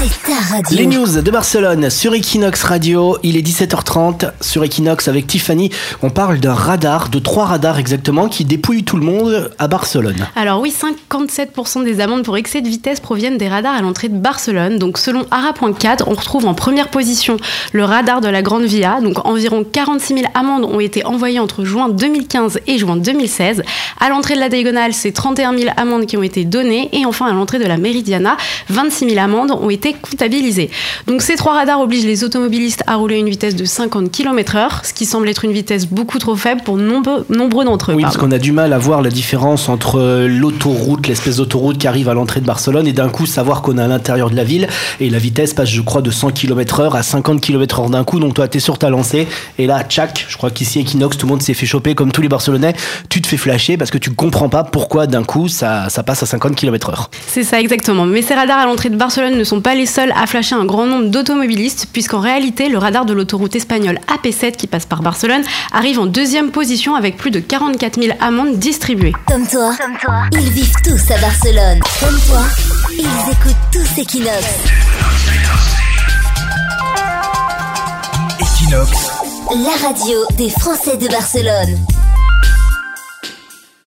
c'est ta radio. Les news de Barcelone sur Equinox Radio. Il est 17h30 sur Equinox avec Tiffany. On parle d'un radar, de trois radars exactement, qui dépouillent tout le monde à Barcelone. Alors oui, 57% des amendes pour excès de vitesse proviennent des radars à l'entrée de Barcelone. Donc selon ARA.4, on retrouve en première position le radar de la Grande Via. Donc environ 46 000 amendes ont été envoyées entre juin 2015 et juin 2016. À l'entrée de la Diagonale, c'est 31 000 amendes qui ont été données. Et enfin, à l'entrée de la Meridiana, 26 000 amendes ont été comptabilisées. Donc ces trois radars obligent les automobilistes à rouler à une vitesse de 50 km/h, ce qui semble être une vitesse beaucoup trop faible pour nombreux, nombreux d'entre eux. Oui, parce pardon. qu'on a du mal à voir la différence entre euh, l'autoroute, l'espèce d'autoroute qui arrive à l'entrée de Barcelone, et d'un coup savoir qu'on est à l'intérieur de la ville, et la vitesse passe, je crois, de 100 km/h à 50 km/h d'un coup. Donc toi, t'es sur ta lancée, et là, tchac, je crois qu'ici, Equinox, tout le monde s'est fait choper comme tous les Barcelonais. Tu te fais flasher parce que tu comprends pas pourquoi d'un coup ça, ça passe à 50 km/h. C'est ça exactement. Mais ces radars à l'entrée de Barcelone ne sont pas les seuls à flasher un grand nombre d'automobilistes, puisqu'en réalité, le radar de l'autoroute espagnole AP7 qui passe par Barcelone arrive en deuxième position avec plus de 44 000 amendes distribuées. Comme toi, ils vivent tous à Barcelone. Comme toi, ils écoutent tous Equinox. Equinox, La radio des Français de Barcelone.